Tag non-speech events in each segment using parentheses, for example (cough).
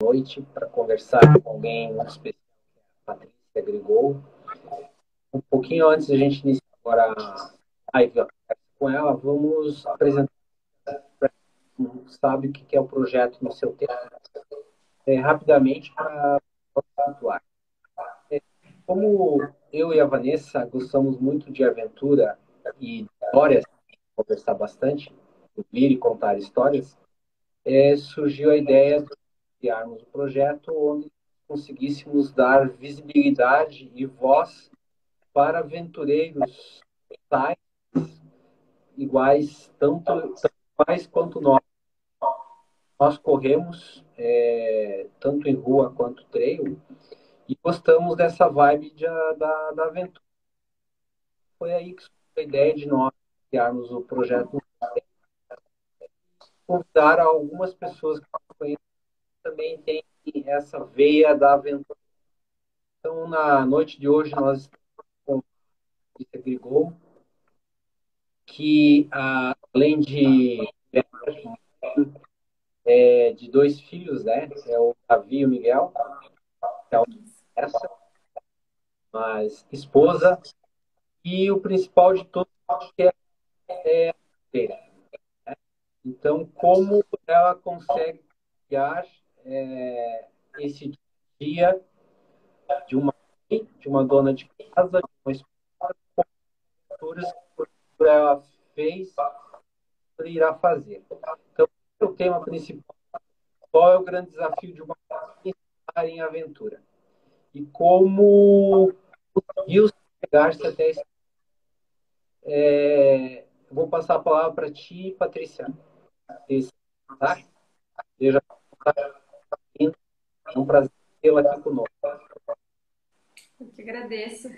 noite para conversar com alguém muito especial, a Patrícia Grigol. Um pouquinho antes da gente iniciar agora a live com ela, vamos apresentar para quem sabe o que é o projeto no seu tempo, é, rapidamente para atuar. É, como eu e a Vanessa gostamos muito de aventura e histórias, conversar bastante, ouvir e contar histórias, é, surgiu a ideia de criarmos um projeto onde conseguíssemos dar visibilidade e voz para aventureiros tais, iguais, tanto, tanto mais quanto nós. Nós corremos é, tanto em rua quanto trail e gostamos dessa vibe de, da, da aventura. Foi aí que a ideia de nós criarmos o projeto convidar algumas pessoas que também têm essa veia da aventura. Então, na noite de hoje, nós estamos com a Grigol, que além de é, de dois filhos, né? É o Davi e o Miguel, que é essa, mas esposa, e o principal de todos que é, é a então, como ela consegue criar é, esse dia de uma de uma dona de casa, de uma esposa, que ela fez, irá fazer. Então, o tema principal, qual é o grande desafio de uma estar em aventura? E como conseguiu chegar-se até esse... É, vou passar a palavra para ti, Patrícia tá? Seja é um prazer tê-la aqui conosco. Eu que agradeço.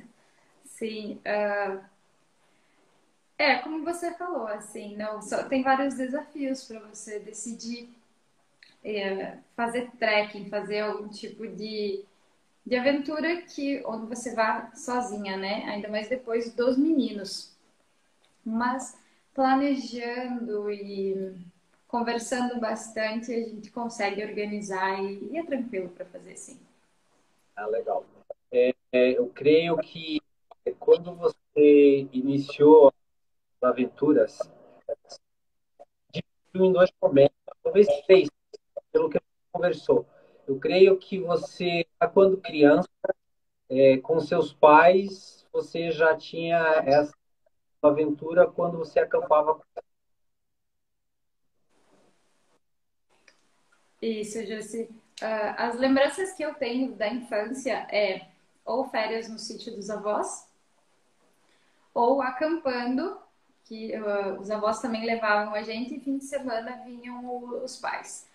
Sim. Uh... É, como você falou, assim, não só tem vários desafios para você decidir é, fazer trekking, fazer algum tipo de, de aventura que onde você vá sozinha, né? Ainda mais depois dos meninos. Mas planejando e conversando bastante, a gente consegue organizar e, e é tranquilo para fazer sim. Ah, legal. É, é, eu creio que quando você iniciou as aventuras, em dois momentos, talvez três, pelo que conversou. Eu creio que você, quando criança, é, com seus pais, você já tinha essa aventura quando você acampava com Isso, Jussi. Uh, as lembranças que eu tenho da infância é ou férias no sítio dos avós, ou acampando, que uh, os avós também levavam a gente, e fim de semana vinham os pais.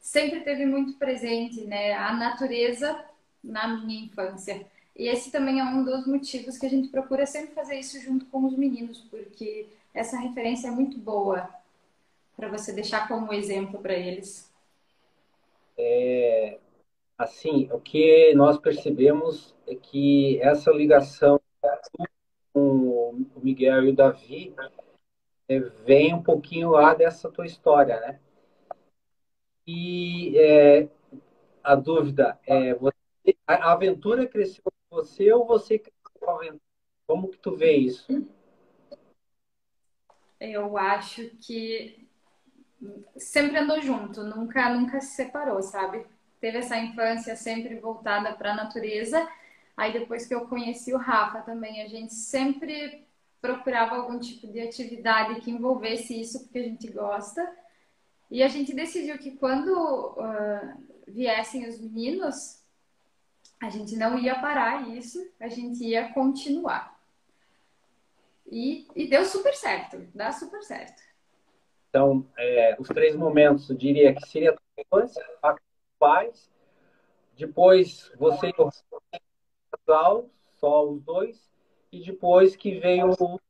Sempre teve muito presente né, a natureza na minha infância. E esse também é um dos motivos que a gente procura sempre fazer isso junto com os meninos, porque essa referência é muito boa para você deixar como exemplo para eles é, assim, o que nós percebemos é que essa ligação com o Miguel e o Davi é, vem um pouquinho lá dessa tua história, né? E é, a dúvida é, você, a aventura cresceu com você ou você cresceu com a aventura? Como que tu vê isso? Eu acho que sempre andou junto, nunca, nunca se separou, sabe? Teve essa infância sempre voltada para a natureza. Aí depois que eu conheci o Rafa também, a gente sempre procurava algum tipo de atividade que envolvesse isso, porque a gente gosta. E a gente decidiu que quando uh, viessem os meninos, a gente não ia parar isso, a gente ia continuar. E, e deu super certo, dá super certo. Então, é, os três momentos, eu diria que seria a infância, a pais, depois você e o casal, só os dois, e depois que veio o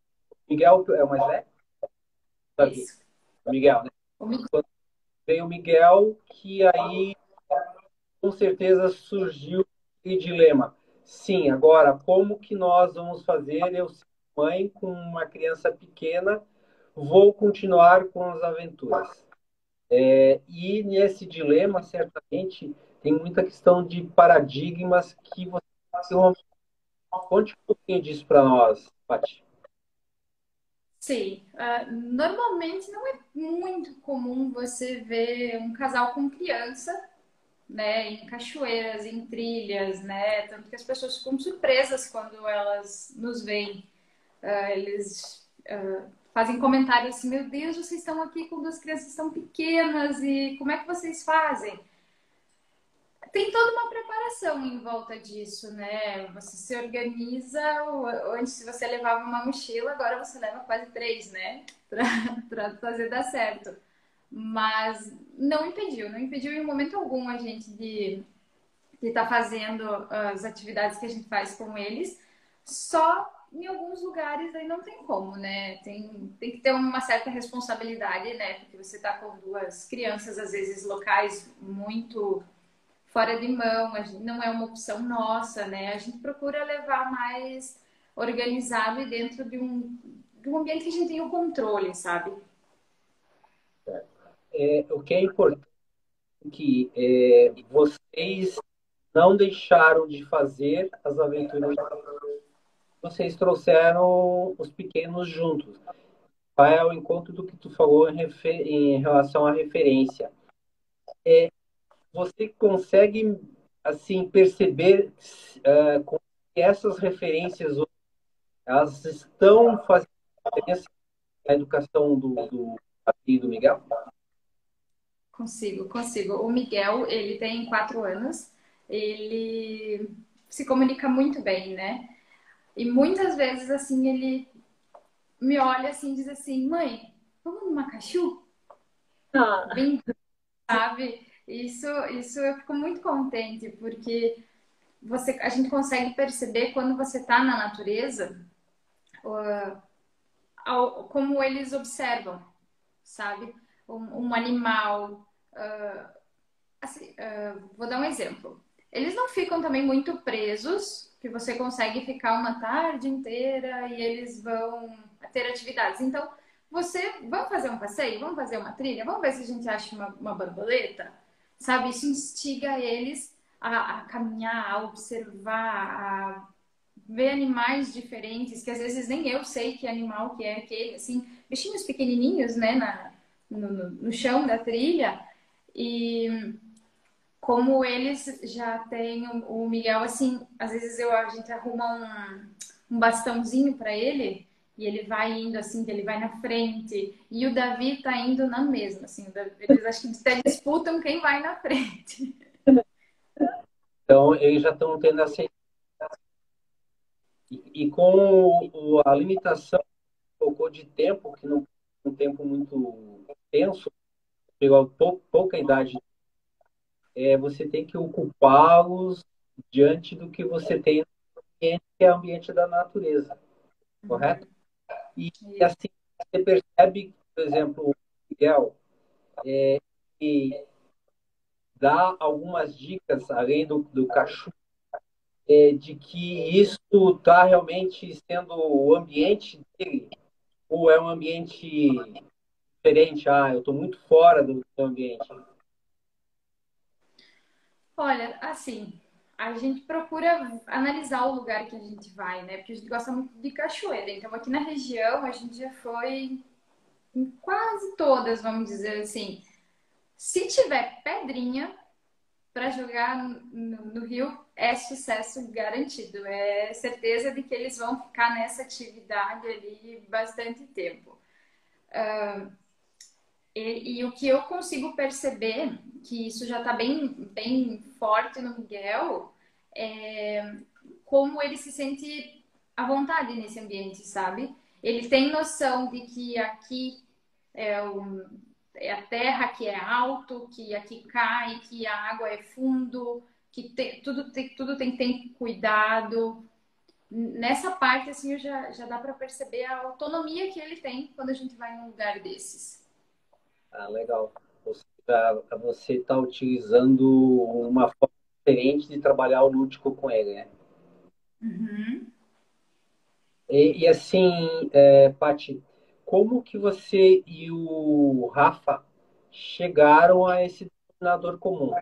Miguel, é o mais velho? Isso. Miguel, né? Veio o Miguel, que aí com certeza surgiu o dilema. Sim, agora, como que nós vamos fazer? Eu, mãe, com uma criança pequena, vou continuar com as aventuras. É, e nesse dilema, certamente, tem muita questão de paradigmas que você conte um pouquinho disso para nós, Paty. Sim, uh, normalmente não é muito comum você ver um casal com criança, né, em cachoeiras, em trilhas, né, tanto que as pessoas ficam surpresas quando elas nos veem. Uh, eles uh, fazem comentários assim, meu Deus, vocês estão aqui com duas crianças tão pequenas e como é que vocês fazem? tem toda uma preparação em volta disso, né? Você se organiza, antes você levava uma mochila, agora você leva quase três, né? (laughs) Para fazer dar certo. Mas não impediu, não impediu em momento algum a gente de estar tá fazendo as atividades que a gente faz com eles, só em alguns lugares aí não tem como, né? Tem, tem que ter uma certa responsabilidade, né? Porque você está com duas crianças, às vezes locais muito fora de mão, não é uma opção nossa, né? A gente procura levar mais organizado e dentro de um, de um ambiente que a gente tem o controle, sabe? É, o que é importante é que é, vocês não deixaram de fazer as aventuras vocês trouxeram os pequenos juntos. Vai ao encontro do que tu falou em, em relação à referência. É, você consegue assim perceber uh, que essas referências elas estão fazendo diferença na educação do, do, do Miguel? Consigo, consigo. O Miguel, ele tem quatro anos, ele se comunica muito bem, né? E muitas vezes, assim, ele me olha assim e diz assim, mãe, vamos no Macaxu? Ah. Bem, sabe? Isso, isso eu fico muito contente, porque você, a gente consegue perceber quando você está na natureza uh, como eles observam, sabe? Um, um animal. Uh, assim, uh, vou dar um exemplo. Eles não ficam também muito presos, que você consegue ficar uma tarde inteira e eles vão ter atividades. Então, você, vamos fazer um passeio? Vamos fazer uma trilha? Vamos ver se a gente acha uma, uma borboleta? sabe? Isso instiga eles a, a caminhar, a observar, a ver animais diferentes, que às vezes nem eu sei que animal que é aquele, assim, bichinhos pequenininhos, né, na, no, no chão da trilha, e como eles já têm o Miguel, assim, às vezes eu, a gente arruma um, um bastãozinho para ele, e ele vai indo assim, ele vai na frente. E o Davi tá indo na mesma, assim. Eles acho que até disputam quem vai na frente. Então, eles já estão tendo essa. E, com a limitação pouco de tempo, que não um tempo muito tenso, pegou pou, pouca idade, é, você tem que ocupá-los diante do que você tem no ambiente, que é o ambiente da natureza. Correto? E, assim, você percebe, por exemplo, o Miguel, é, que dá algumas dicas, além do, do cachorro, é, de que isso está realmente sendo o ambiente dele, ou é um ambiente diferente? Ah, eu estou muito fora do, do ambiente. Olha, assim, a gente procura analisar o lugar que a gente vai, né? Porque a gente gosta muito de cachoeira. Então, aqui na região, a gente já foi em quase todas, vamos dizer assim. Se tiver pedrinha para jogar no, no, rio, é sucesso garantido. É certeza de que eles vão ficar nessa atividade ali bastante tempo. Uh, e, e, o que eu consigo perceber, que isso já está bem, bem forte no Miguel, é como ele se sente à vontade nesse ambiente, sabe? Ele tem noção de que aqui é, é a terra que é alto, que aqui cai, que a água é fundo, que tudo, tem, tudo tem cuidado. Nessa parte, assim, já, já dá para perceber a autonomia que ele tem quando a gente vai num lugar desses. Ah, legal. Você está utilizando uma forma diferente de trabalhar o lúdico com ele, né? Uhum. E, e, assim, é, Paty, como que você e o Rafa chegaram a esse denominador comum?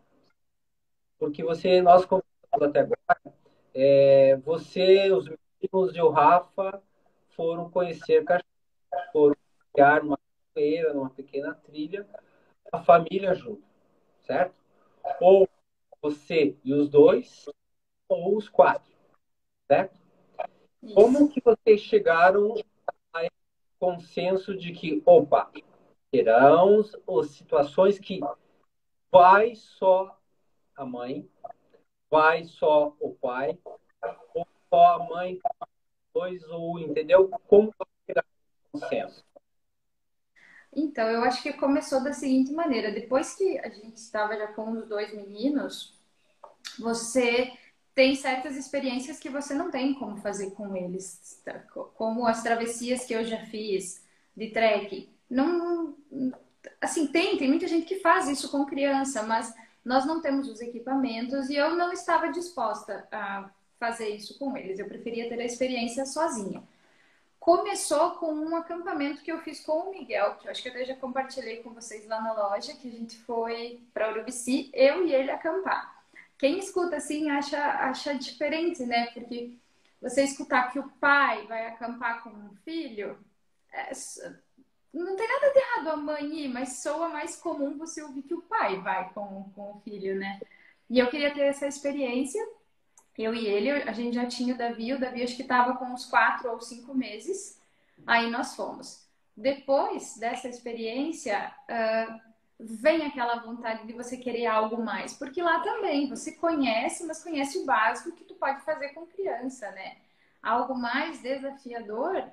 porque você, nós conversamos até agora, é, você, os meninos e o Rafa foram conhecer cachorro, foram criar uma feira, numa pequena trilha, a família junto, certo? Ou você e os dois, ou os quatro, certo? Isso. Como que vocês chegaram a esse consenso de que, opa, terão as situações que vai só a mãe, vai só o pai, ou só a mãe, dois, ou entendeu? Como chegar a consenso? Então, eu acho que começou da seguinte maneira: depois que a gente estava já com os dois meninos, você tem certas experiências que você não tem como fazer com eles, tá? como as travessias que eu já fiz de trek. Não, assim, tem, tem muita gente que faz isso com criança, mas nós não temos os equipamentos e eu não estava disposta a fazer isso com eles. Eu preferia ter a experiência sozinha. Começou com um acampamento que eu fiz com o Miguel, que eu acho que eu já compartilhei com vocês lá na loja, que a gente foi para Urubici, eu e ele acampar. Quem escuta assim acha, acha diferente, né? Porque você escutar que o pai vai acampar com um filho, é, não tem nada de errado a mãe ir, mas soa mais comum você ouvir que o pai vai com, com o filho, né? E eu queria ter essa experiência. Eu e ele, a gente já tinha o Davi, o Davi acho que estava com uns quatro ou cinco meses. Aí nós fomos. Depois dessa experiência, uh, vem aquela vontade de você querer algo mais. Porque lá também você conhece, mas conhece o básico que tu pode fazer com criança, né? Algo mais desafiador,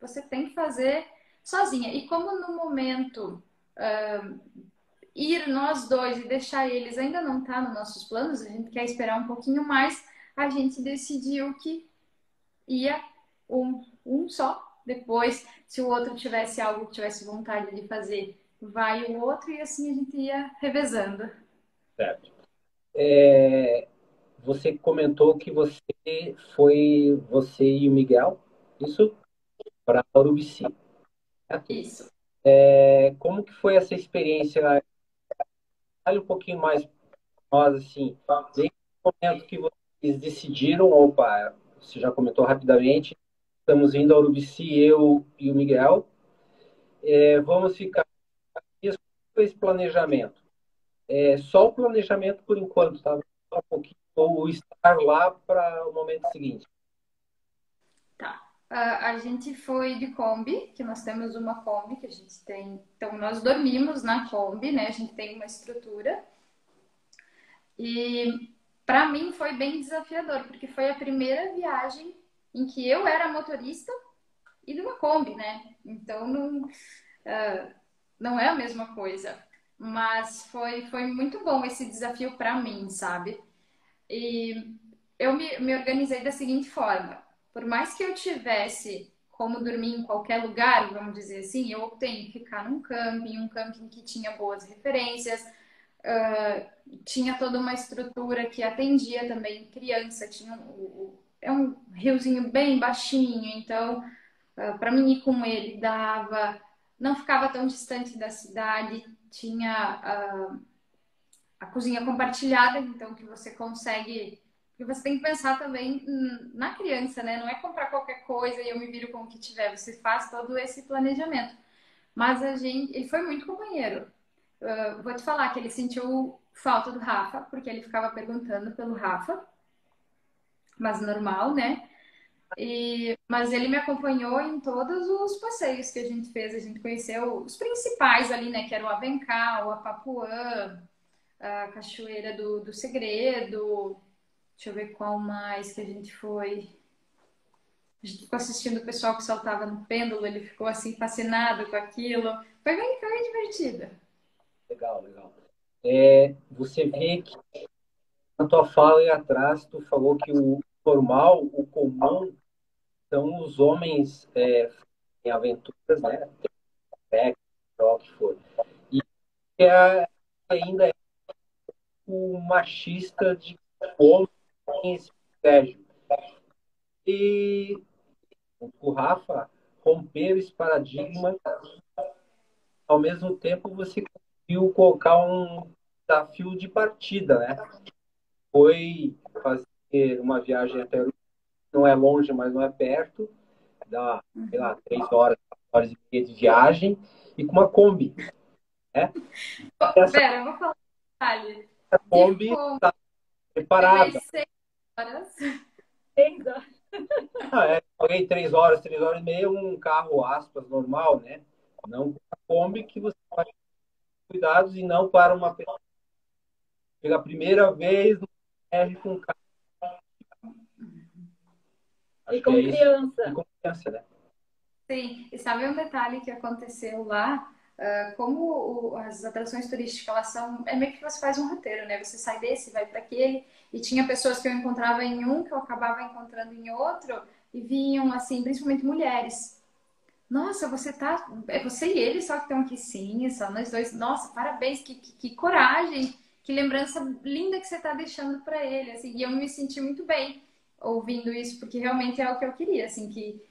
você tem que fazer sozinha. E como no momento uh, ir nós dois e deixar eles ainda não está nos nossos planos, a gente quer esperar um pouquinho mais, a gente decidiu que ia um, um só. Depois, se o outro tivesse algo que tivesse vontade de fazer, vai o outro e assim a gente ia revezando. Certo. É, você comentou que você foi, você e o Miguel, isso? Para Urubici. Isso. É, como que foi essa experiência? Fale um pouquinho mais nós, assim, desde o momento que vocês decidiram, opa, você já comentou rapidamente, estamos indo a Urubici, eu e o Miguel, é, vamos ficar esse planejamento? É, só o planejamento por enquanto, tá? Um pouquinho, ou estar lá para o momento seguinte. a gente foi de Kombi, que nós temos uma Kombi que a gente tem. Então, nós dormimos na Kombi, né? A gente tem uma estrutura. E para mim foi bem desafiador, porque foi a primeira viagem em que eu era motorista e de uma Kombi, né? Então, não, uh, não é a mesma coisa. Mas foi, foi muito bom esse desafio para mim, sabe? E eu me, me organizei da seguinte forma: por mais que eu tivesse como dormir em qualquer lugar, vamos dizer assim, eu optei em ficar num camping, um camping que tinha boas referências, uh, tinha toda uma estrutura que atendia também criança, tinha um, é um riozinho bem baixinho, então uh, para mim ir com ele dava não ficava tão distante da cidade, tinha a, a cozinha compartilhada, então que você consegue. E você tem que pensar também na criança, né? Não é comprar qualquer coisa e eu me viro com o que tiver. Você faz todo esse planejamento. Mas a gente, ele foi muito companheiro. Uh, vou te falar que ele sentiu falta do Rafa, porque ele ficava perguntando pelo Rafa. Mas normal, né? E, mas ele me acompanhou em todos os passeios que a gente fez. A gente conheceu os principais ali, né? Que era o Avencal, a Papuã, a Cachoeira do, do Segredo. Deixa eu ver qual mais que a gente foi. A gente ficou assistindo o pessoal que saltava no pêndulo, ele ficou assim fascinado com aquilo. Foi bem, foi bem divertido. Legal, legal. É, você vê que na tua fala aí atrás, tu falou que o normal, o comum, são os homens é, em aventuras, né? É, o que for. E é, ainda é o machista de homem esse privilégio. E o Rafa romper esse paradigma, ao mesmo tempo você conseguiu colocar um desafio de partida, né? foi fazer uma viagem até o não é longe, mas não é perto, dá, sei lá, três horas, horas e meia de viagem, e com uma Kombi. Né? Essa, Pera, eu vou falar um detalhe. A Kombi está preparada. Seis horas. Seis horas. Ah, é, paguei três horas, três horas e meia, um carro, aspas, normal, né? Não com a Kombi que você vai cuidados e não para uma pessoa. Pela primeira vez R com carro e com é criança. E com criança, né? Sim, e sabe um detalhe que aconteceu lá? Uh, como o, as atrações turísticas elas são é meio que você faz um roteiro, né? Você sai desse, vai para aquele e tinha pessoas que eu encontrava em um que eu acabava encontrando em outro e vinham assim, principalmente mulheres. Nossa, você tá, é você e ele só que estão aqui sim, só nós dois. Nossa, parabéns, que, que, que coragem, que lembrança linda que você está deixando para ele, assim. E eu me senti muito bem ouvindo isso, porque realmente é o que eu queria, assim, que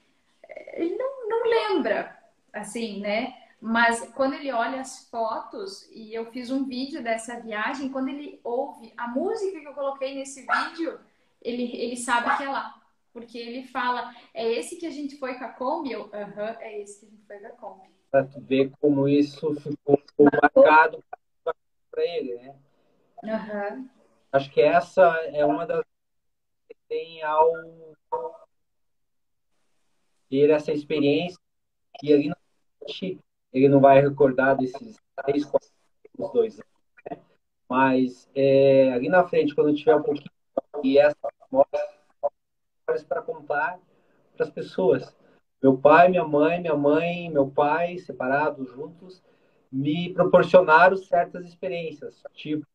eh, ele não, não lembra, assim, né? Mas quando ele olha as fotos, e eu fiz um vídeo dessa viagem, quando ele ouve a música que eu coloquei nesse vídeo, ele, ele sabe que é lá. Porque ele fala, é esse que a gente foi com a Kombi? Eu, aham, uh -huh, é esse que a gente foi com a Kombi. Pra tu ver como isso ficou marcado para ele, né? Uhum. Acho que essa é uma das tem ao ter essa experiência e ali na frente ele não vai recordar desses três, quatro, dois anos, né? mas é, ali na frente quando tiver um pouquinho e essa para contar para as pessoas meu pai minha mãe minha mãe meu pai separados juntos me proporcionaram certas experiências tipo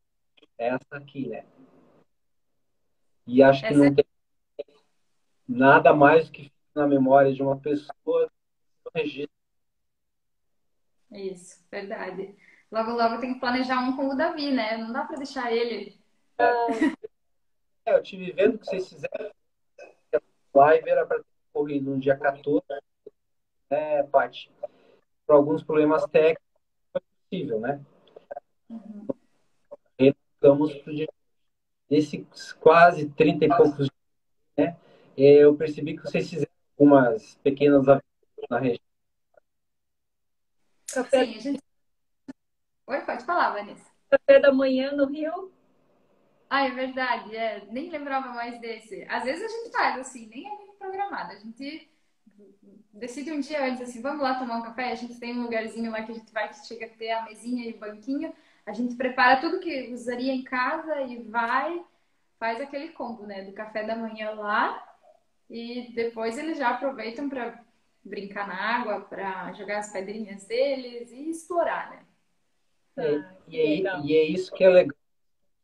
essa aqui né e acho que não tem nada mais do que na memória de uma pessoa registro. Isso, verdade. Logo, logo tem que planejar um com o Davi, né? Não dá para deixar ele. É, eu tive vendo que vocês fizeram live, era para ter corrido no dia 14, né, Paty? Por alguns problemas técnicos, foi possível, né? Uhum. Retomamos para o dia nesses quase 30 e poucos dias, né, eu percebi que vocês fizeram algumas pequenas aventuras na região. Café... Sim, a gente... Oi, pode falar, Vanessa. Café da manhã no Rio? Ah, é verdade, é. nem lembrava mais desse. Às vezes a gente faz assim, nem é muito programado. A gente decide um dia antes, assim, vamos lá tomar um café. A gente tem um lugarzinho lá que a gente vai, que chega a ter a mesinha e o banquinho. A gente prepara tudo que usaria em casa e vai, faz aquele combo, né? Do café da manhã lá. E depois eles já aproveitam para brincar na água, para jogar as pedrinhas deles e explorar, né? E, é, e, é, isso que é legal.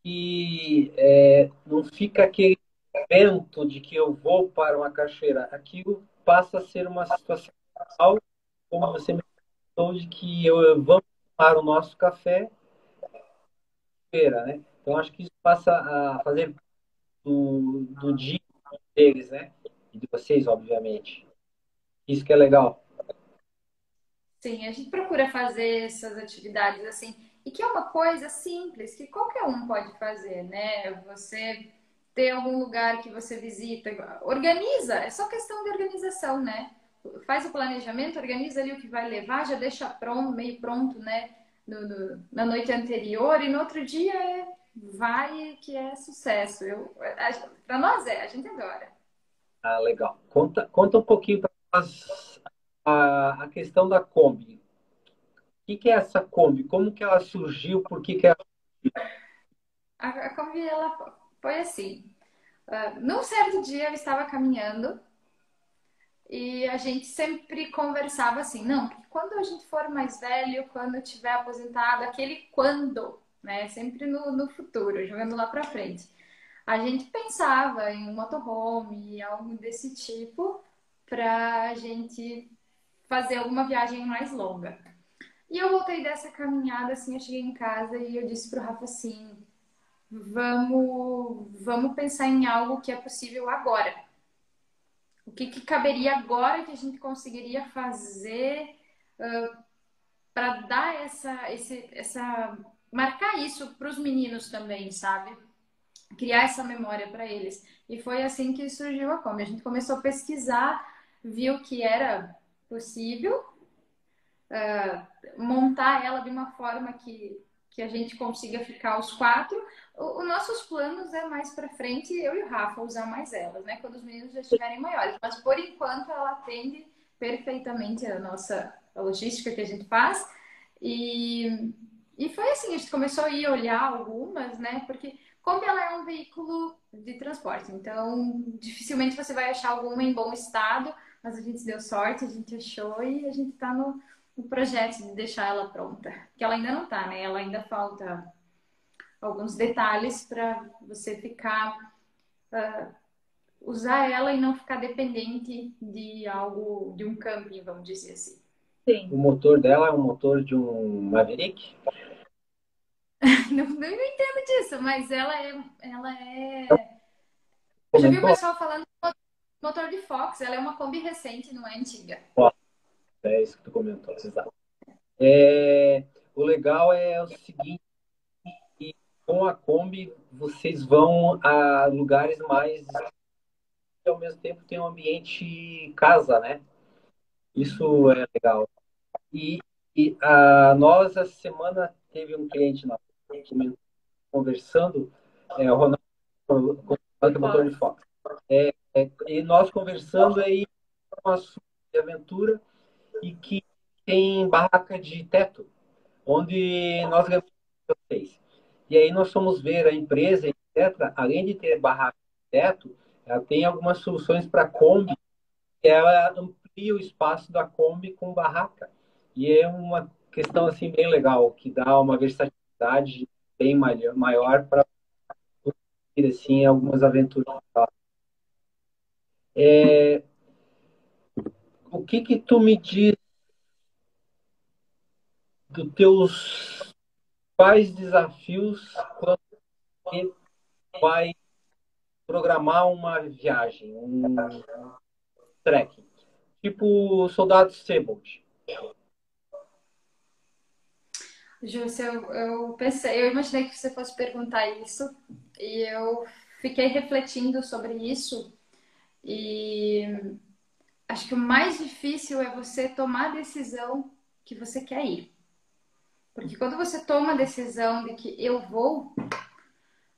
Que é, não fica aquele evento de que eu vou para uma cachoeira. Aquilo passa a ser uma situação como você me falou, de que eu vamos para o nosso café né? Então acho que isso passa a fazer do, do dia deles, né? E de vocês, obviamente. Isso que é legal. Sim, a gente procura fazer essas atividades assim, e que é uma coisa simples, que qualquer um pode fazer, né? Você ter algum lugar que você visita, organiza, é só questão de organização, né? Faz o planejamento, organiza ali o que vai levar, já deixa pronto, meio pronto, né? no, no, na noite anterior e no outro dia é, vai que é sucesso. Eu, para nós é, a gente adora. Ah, legal. Conta, conta um pouquinho para nós a, a questão da Kombi. Que, que, é essa Kombi? Como que ela surgiu? Por que, que ela? A, a Kombi ela foi assim. Uh, num certo dia eu estava caminhando e a gente sempre conversava assim, não, quando a gente for mais velho, quando tiver aposentado, aquele quando, né? Sempre no, no futuro, jogando lá para frente. A gente pensava em um motorhome, algo desse tipo, para a gente fazer alguma viagem mais longa. E eu voltei dessa caminhada, assim, eu cheguei em casa e eu disse pro Rafa assim, vamos, vamos pensar em algo que é possível agora o que, que caberia agora que a gente conseguiria fazer uh, para dar essa, esse, essa, marcar isso para os meninos também, sabe? criar essa memória para eles. E foi assim que surgiu a Kombi. A gente começou a pesquisar, viu que era possível montar ela de uma forma que, que a gente consiga ficar os quatro. Os nossos planos é mais para frente, eu e o Rafa usar mais elas, né? Quando os meninos já estiverem maiores. Mas por enquanto ela atende perfeitamente a nossa a logística que a gente faz. E, e foi assim, a gente começou a ir olhar algumas, né? Porque como ela é um veículo de transporte, então dificilmente você vai achar alguma em bom estado, mas a gente deu sorte, a gente achou e a gente está no, no, projeto de deixar ela pronta. Que ela ainda não está, né? Ela ainda falta alguns detalhes para você ficar. Uh, usar ela e não ficar dependente de algo, de um camping, vamos dizer assim. Sim. O motor dela é um motor de um Maverick? (laughs) não, não entendo disso, mas ela é. Ela é... Eu já vi o pessoal falando motor de Fox, ela é uma Kombi recente, não é antiga. É isso que tu comentou, exato. É, o legal é o seguinte, com a Kombi vocês vão a lugares mais e ao mesmo tempo tem um ambiente casa, né? Isso é legal. E, e a, nós, essa semana, teve um cliente na conversando, é, o Ronaldo, o motor de Fox. É, é, e nós conversando aí um assunto de aventura e que tem barraca de teto, onde nós ganhamos vocês. E aí nós fomos ver a empresa, etc., além de ter barraca de teto, ela tem algumas soluções para Kombi, que ela amplia o espaço da Kombi com barraca. E é uma questão assim bem legal, que dá uma versatilidade bem maior para assim algumas aventuras. É, o que que tu me diz dos teus quais desafios quando vai programar uma viagem, um trekking, tipo Soldado Sebold? Júcia, eu, eu pensei, eu imaginei que você fosse perguntar isso e eu fiquei refletindo sobre isso e acho que o mais difícil é você tomar a decisão que você quer ir. Porque quando você toma a decisão de que eu vou,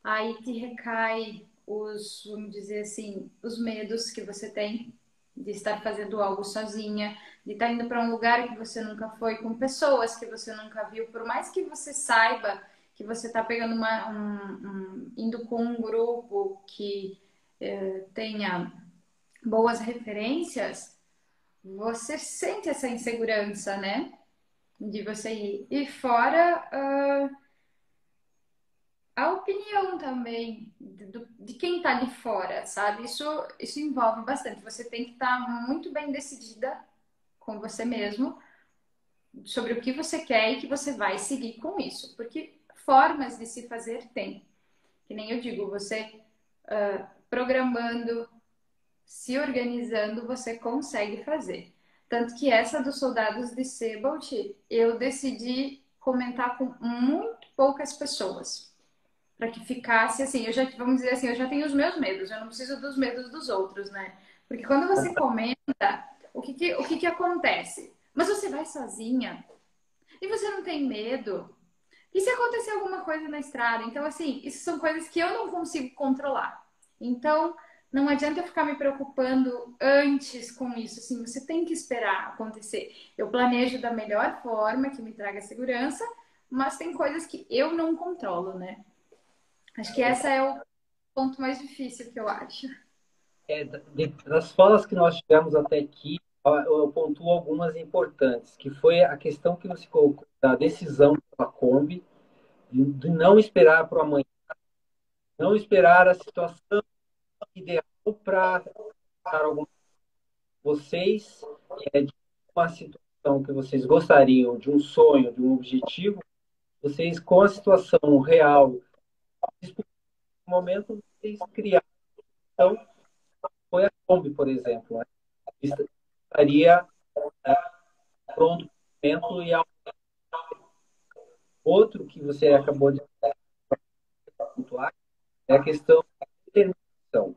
aí te recai os, vamos dizer assim, os medos que você tem de estar fazendo algo sozinha, de estar indo para um lugar que você nunca foi, com pessoas que você nunca viu, por mais que você saiba que você está pegando uma, um, um, indo com um grupo que eh, tenha boas referências, você sente essa insegurança, né? De você ir. E fora uh, a opinião também de, quem está ali fora, sabe? Isso, isso envolve bastante. Você tem que estar tá muito bem decidida com você mesmo sobre o que você quer e que você vai seguir com isso. Porque formas de se fazer tem. Que nem eu digo, você uh, programando, se organizando, você consegue fazer. Tanto que essa dos soldados de Sebald, eu decidi comentar com muito poucas pessoas. Para que ficasse assim, eu já, vamos dizer assim, eu já tenho os meus medos, eu não preciso dos medos dos outros, né? Porque quando você comenta, o que, que o que, que acontece? Mas você vai sozinha e você não tem medo. E se acontecer alguma coisa na estrada? Então, assim, isso são coisas que eu não consigo controlar. Então, não adianta eu ficar me preocupando antes com isso, assim, você tem que esperar acontecer. Eu planejo da melhor forma que me traga segurança, mas tem coisas que eu não controlo, né? Acho que esse é o ponto mais difícil que eu acho. É, das falas que nós tivemos até aqui, eu pontuo algumas importantes, que foi a questão que você colocou da decisão da Kombi, de não esperar para o amanhã, não esperar a situação ideal para algum vocês é, de uma situação que vocês gostariam, de um sonho, de um objetivo, vocês com a situação real, no momento vocês criaram. Então, foi a Kombi, por exemplo, né? estaria é, pronto momento e outro que você acabou de pontuar é a questão da determinação.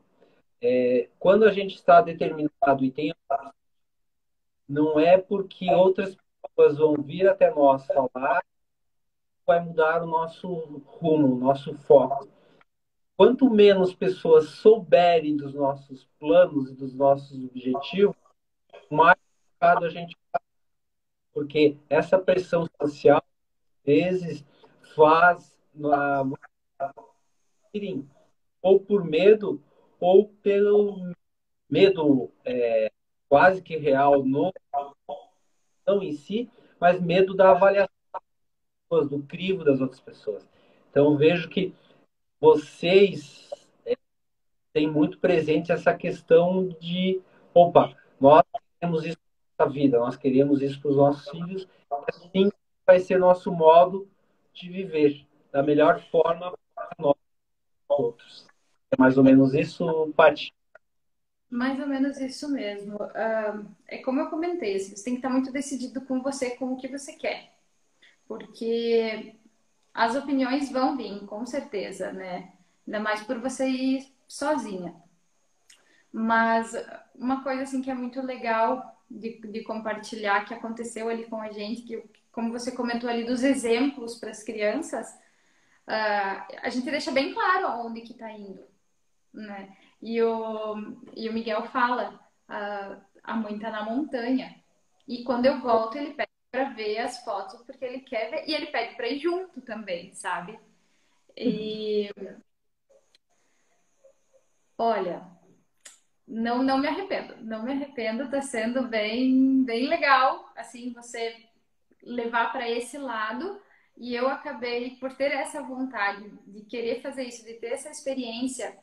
É, quando a gente está determinado e tem não é porque outras pessoas vão vir até nós falar vai mudar o nosso rumo, o nosso foco. Quanto menos pessoas souberem dos nossos planos e dos nossos objetivos, mais complicado a gente vai. Porque essa pressão social, às vezes, faz ou por medo ou pelo medo é, quase que real no não em si, mas medo da avaliação do crivo das outras pessoas. Então vejo que vocês é, têm muito presente essa questão de opa, nós queremos isso para vida, nós queremos isso para os nossos filhos, assim vai ser nosso modo de viver da melhor forma para nós outros. É mais ou menos isso, Paty. Mais ou menos isso mesmo. Uh, é como eu comentei, assim, você tem que estar muito decidido com você, com o que você quer. Porque as opiniões vão vir, com certeza, né? Ainda mais por você ir sozinha. Mas uma coisa assim que é muito legal de, de compartilhar que aconteceu ali com a gente, que como você comentou ali dos exemplos para as crianças, uh, a gente deixa bem claro aonde que está indo, né? E o, e o Miguel fala, uh, a mãe está na montanha. E quando eu volto, ele pede para ver as fotos, porque ele quer ver, e ele pede para ir junto também, sabe? E olha, não não me arrependo, não me arrependo, tá sendo bem bem legal, assim, você levar para esse lado e eu acabei por ter essa vontade de querer fazer isso, de ter essa experiência,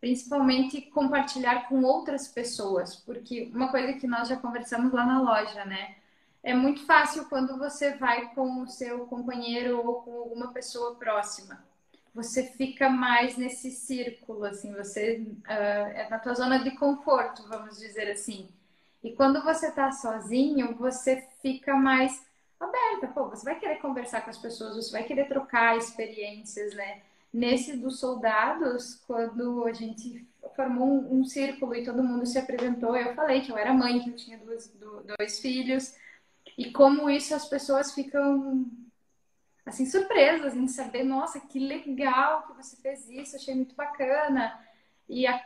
principalmente compartilhar com outras pessoas, porque uma coisa que nós já conversamos lá na loja, né? É muito fácil quando você vai com o seu companheiro ou com alguma pessoa próxima. Você fica mais nesse círculo, assim, você uh, é na tua zona de conforto, vamos dizer assim. E quando você tá sozinho, você fica mais aberta, pô, você vai querer conversar com as pessoas, você vai querer trocar experiências, né? Nesse dos soldados, quando a gente formou um, um, círculo e todo mundo se apresentou, eu falei que eu era mãe, que eu tinha duas, dois filhos, e como isso as pessoas ficam assim surpresas em saber, nossa, que legal que você fez isso, achei muito bacana. E a,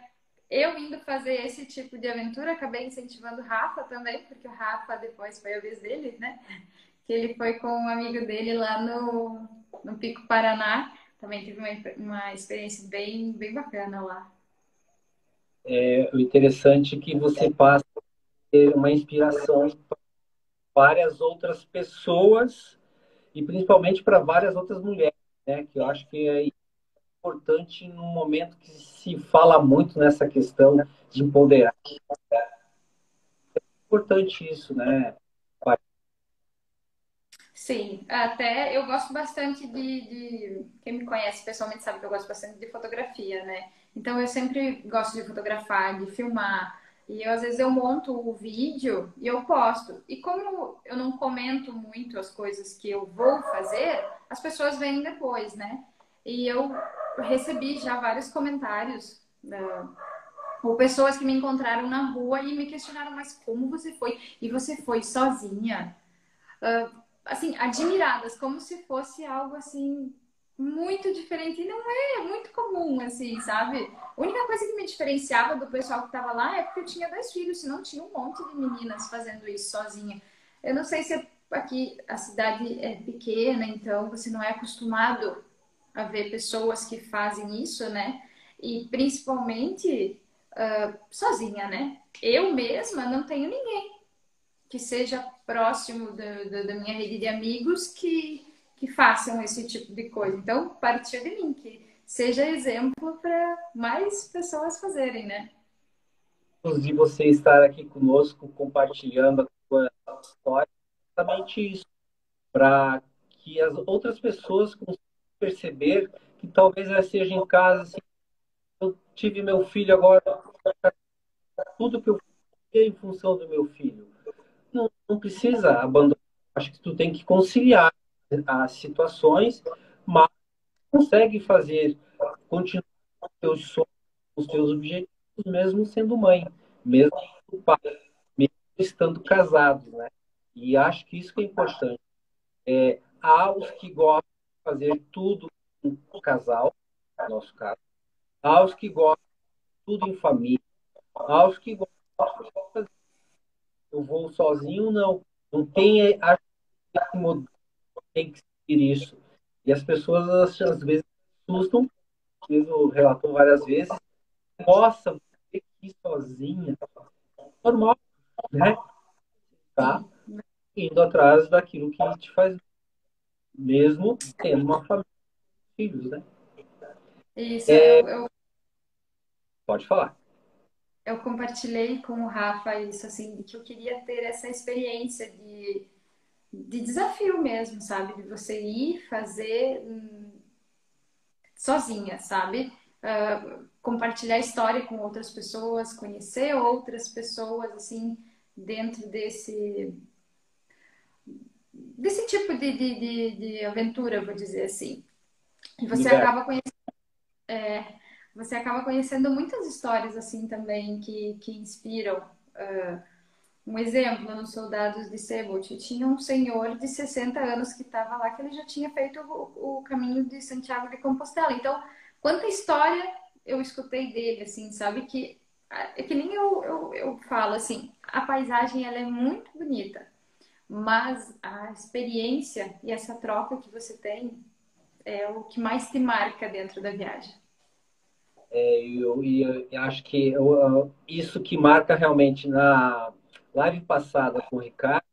eu indo fazer esse tipo de aventura, acabei incentivando o Rafa também, porque o Rafa depois foi a vez dele, né? que ele foi com um amigo dele lá no, no Pico Paraná. Também teve uma, uma experiência bem, bem bacana lá. É, o interessante é que você passa a ter uma inspiração para várias outras pessoas e principalmente para várias outras mulheres, né? Que eu acho que é importante no momento que se fala muito nessa questão de empoderar. É importante isso, né? Sim, até eu gosto bastante de, de, Quem me conhece pessoalmente sabe que eu gosto bastante de fotografia, né? Então eu sempre gosto de fotografar, de filmar. E eu, às vezes eu monto o vídeo e eu posto. E como eu não comento muito as coisas que eu vou fazer, as pessoas vêm depois, né? E eu recebi já vários comentários. Uh, ou pessoas que me encontraram na rua e me questionaram, mas como você foi? E você foi sozinha? Uh, assim, admiradas, como se fosse algo assim muito diferente. E não é, é muito comum, assim, sabe? A única coisa que me diferenciava do pessoal que estava lá é porque eu tinha dois filhos, senão tinha um monte de meninas fazendo isso sozinha. Eu não sei se aqui a cidade é pequena, então você não é acostumado a ver pessoas que fazem isso, né? E principalmente uh, sozinha, né? Eu mesma não tenho ninguém que seja próximo da, da, minha rede de amigos que, que façam esse tipo de coisa. Então, partir de mim, que seja exemplo para mais pessoas fazerem, né? De você estar aqui conosco, compartilhando a sua história, exatamente isso, para que as outras pessoas consigam perceber que talvez ela seja em casa, assim, eu tive meu filho agora, tudo que eu fiz em função do meu filho não, não precisa abandonar. Acho que tu tem que conciliar as situações, mas consegue fazer, continuar teus sonhos, os teus objetivos, mesmo sendo mãe, mesmo sendo pai, mesmo estando casados, né? E acho que isso que é importante. É, há os que gostam de fazer tudo o casal, no nosso caso, há os que gostam de tudo em família, há os que gostam de fazer eu vou sozinho, não. Não tem, acho que tem que seguir isso. E as pessoas, às vezes, assustam, o relatou várias vezes, nossa, você aqui sozinha, normal, né? Tá indo atrás daquilo que te faz mesmo tendo uma família, filhos, né? Isso, é... eu... Pode falar eu compartilhei com o Rafa isso, assim, de que eu queria ter essa experiência de, de desafio mesmo, sabe? De você ir fazer hum, sozinha, sabe? Uh, compartilhar história com outras pessoas, conhecer outras pessoas, assim, dentro desse desse tipo de, de, de, de aventura, vou dizer assim. E você acaba conhecendo é, você acaba conhecendo muitas histórias assim também que, que inspiram. Uh, um exemplo, nos Soldados de Sebult, tinha um senhor de 60 anos que estava lá, que ele já tinha feito o, o, caminho de Santiago de Compostela. Então, quanta história eu escutei dele, assim, sabe? Que é que nem eu, eu, eu falo, assim, a paisagem ela é muito bonita, mas a experiência e essa troca que você tem é o que mais te marca dentro da viagem. É, eu, eu, eu, acho que eu, isso que marca realmente na live passada com o Ricardo,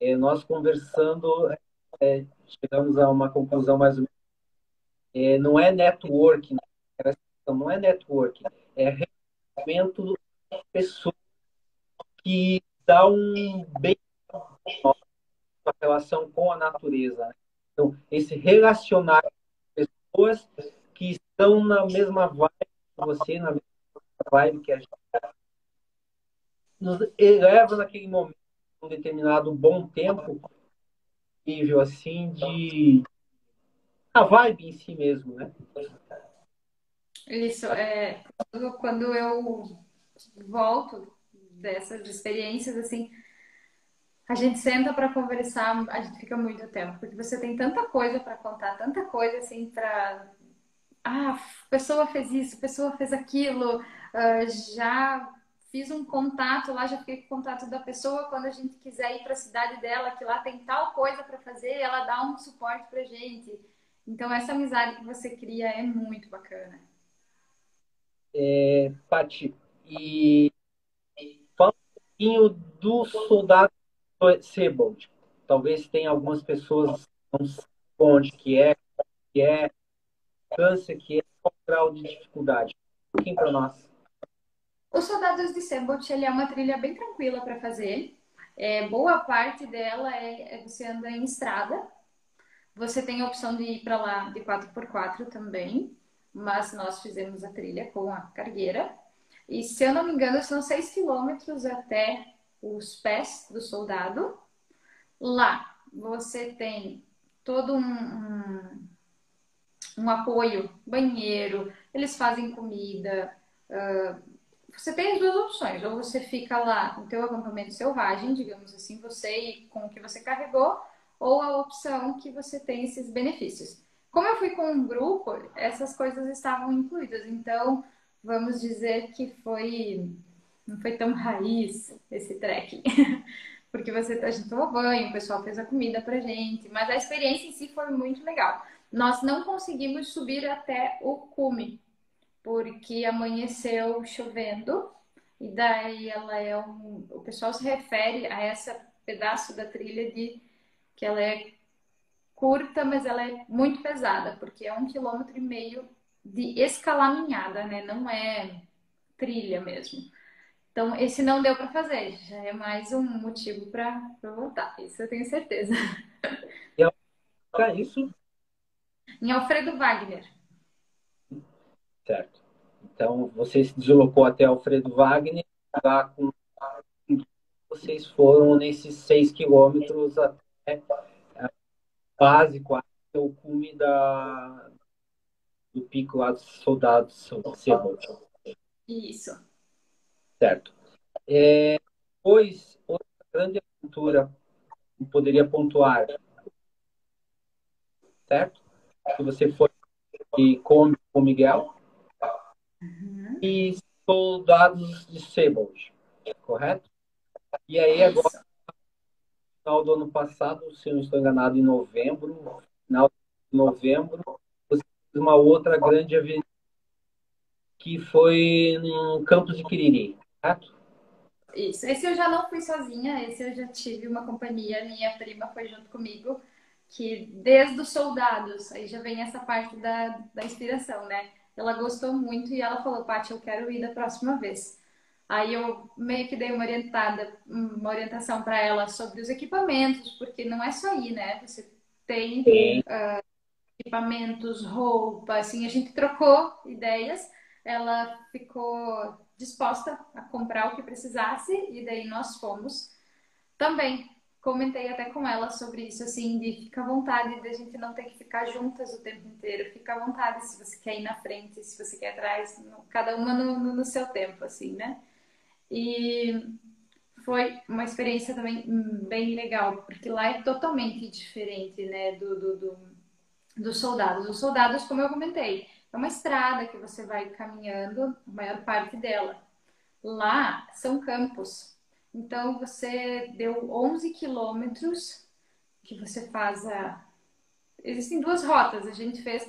é, nós conversando, é, chegamos a uma conclusão mais ou menos. É, não é networking, não é networking, é relacionamento de pessoas que dá um bem na relação com a natureza. Né? Então, esse relacionar pessoas que estão na mesma vibe que você, na mesma vibe que a gente nos eleva naquele momento, um determinado bom tempo, nível assim de a vibe em si mesmo, né? Isso, é, quando eu volto dessas experiências, assim, a gente senta para conversar, a gente fica muito tempo, porque você tem tanta coisa para contar, tanta coisa assim para ah, pessoa fez isso, pessoa fez aquilo, uh, já fiz um contato lá, já fiquei com o contato da pessoa, quando a gente quiser ir para a cidade dela, que lá tem tal coisa para fazer, ela dá um suporte para gente. Então, essa amizade que você cria é muito bacana. É, Pati, e fala um pouquinho do soldado Sebald. Talvez tenha algumas pessoas que não sabem onde que é, que é, distância que é qual grau de dificuldade? Um pouquinho para nós. Os Soldados de Sembot, ele é uma trilha bem tranquila para fazer. É, boa parte dela é, é, você anda em estrada. Você tem a opção de ir para lá de 4x4 também, mas nós fizemos a trilha com a cargueira. E se eu não me engano, são 6 quilômetros até os pés do soldado. Lá você tem todo um, um um apoio, banheiro, eles fazem comida. Uh, você tem as duas opções, ou você fica lá no teu acampamento selvagem, digamos assim, você e com o que você carregou, ou a opção que você tem esses benefícios. Como eu fui com um grupo, essas coisas estavam incluídas, então vamos dizer que foi não foi tão raiz esse trekking. (laughs) Porque você, a gente tomou banho, o pessoal fez a comida pra gente, mas a experiência em si foi muito legal. Nós não conseguimos subir até o cume, porque amanheceu chovendo, e daí ela é um. O pessoal se refere a essa pedaço da trilha de que ela é curta, mas ela é muito pesada, porque é um quilômetro e meio de escalaminhada, né? Não é trilha mesmo. Então, esse não deu para fazer, já é mais um motivo para voltar, isso eu tenho certeza. Para isso, em Alfredo Wagner. Certo. Então, você se deslocou até Alfredo Wagner, lá com vocês foram nesses seis quilômetros até a base, quase, o cume da do pico lá dos soldados Sebold. Isso. Certo. É, depois, outra grande aventura poderia pontuar, certo? Que você foi com o Miguel uhum. e soldados de Sebold, correto? E aí agora, no final do ano passado, se não estou enganado, em novembro, final de novembro, você fez uma outra grande avenida que foi no campus de Quiriri, certo? Isso. Esse eu já não fui sozinha, esse eu já tive uma companhia, minha prima foi junto comigo, que desde os soldados, aí já vem essa parte da, da inspiração, né? Ela gostou muito e ela falou, Paty, eu quero ir da próxima vez. Aí eu meio que dei uma orientada, uma orientação para ela sobre os equipamentos, porque não é só ir, né? Você tem uh, equipamentos, roupa, assim, a gente trocou ideias. Ela ficou disposta a comprar o que precisasse e daí nós fomos também. Comentei até com ela sobre isso, assim, de ficar à vontade, de a gente não ter que ficar juntas o tempo inteiro. Fica à vontade se você quer ir na frente, se você quer atrás, cada uma no, no, no seu tempo, assim, né? E foi uma experiência também bem legal, porque lá é totalmente diferente, né, do, do, do, dos soldados. Os soldados, como eu comentei, é uma estrada que você vai caminhando, a maior parte dela. Lá são campos. Então você deu 11 quilômetros que você faz a. Existem duas rotas, a gente fez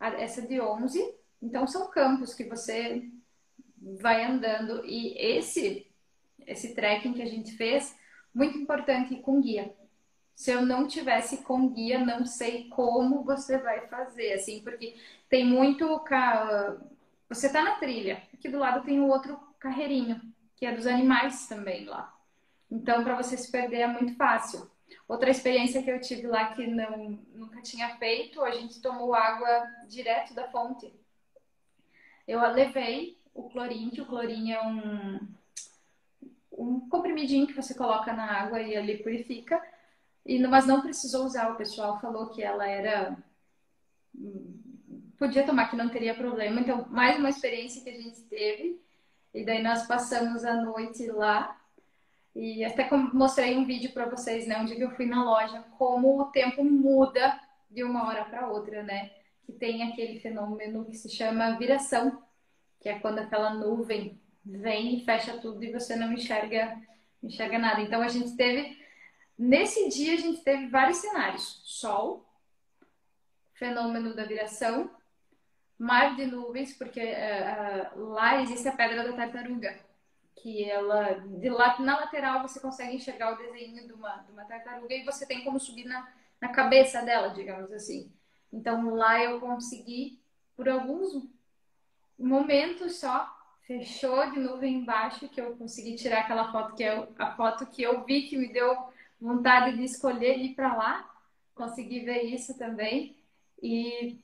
essa de 11. Então são campos que você vai andando. E esse, esse trekking que a gente fez, muito importante com guia se eu não tivesse com guia, não sei como você vai fazer, assim, porque tem muito. Você tá na trilha, aqui do lado tem o outro carreirinho, que é dos animais também lá. Então, para você se perder é muito fácil. Outra experiência que eu tive lá que não, nunca tinha feito, a gente tomou água direto da fonte. Eu levei o clorim, que o clorim é um, um comprimidinho que você coloca na água e ali purifica. E, mas não precisou usar, o pessoal falou que ela era. Podia tomar, que não teria problema. Então, mais uma experiência que a gente teve. E daí nós passamos a noite lá. E até mostrei um vídeo para vocês, né? Que eu fui na loja, como o tempo muda de uma hora para outra, né? Que tem aquele fenômeno que se chama viração, que é quando aquela nuvem vem e fecha tudo e você não enxerga, enxerga nada. Então a gente teve Nesse dia a gente teve vários cenários: sol, fenômeno da viração, mar de nuvens, porque uh, lá existe a pedra da tartaruga, que ela de lá na lateral você consegue enxergar o desenho de uma, de uma tartaruga e você tem como subir na, na cabeça dela, digamos assim. Então lá eu consegui por alguns momentos só fechou de nuvem embaixo que eu consegui tirar aquela foto que é a foto que eu vi que me deu vontade de escolher ir para lá, consegui ver isso também e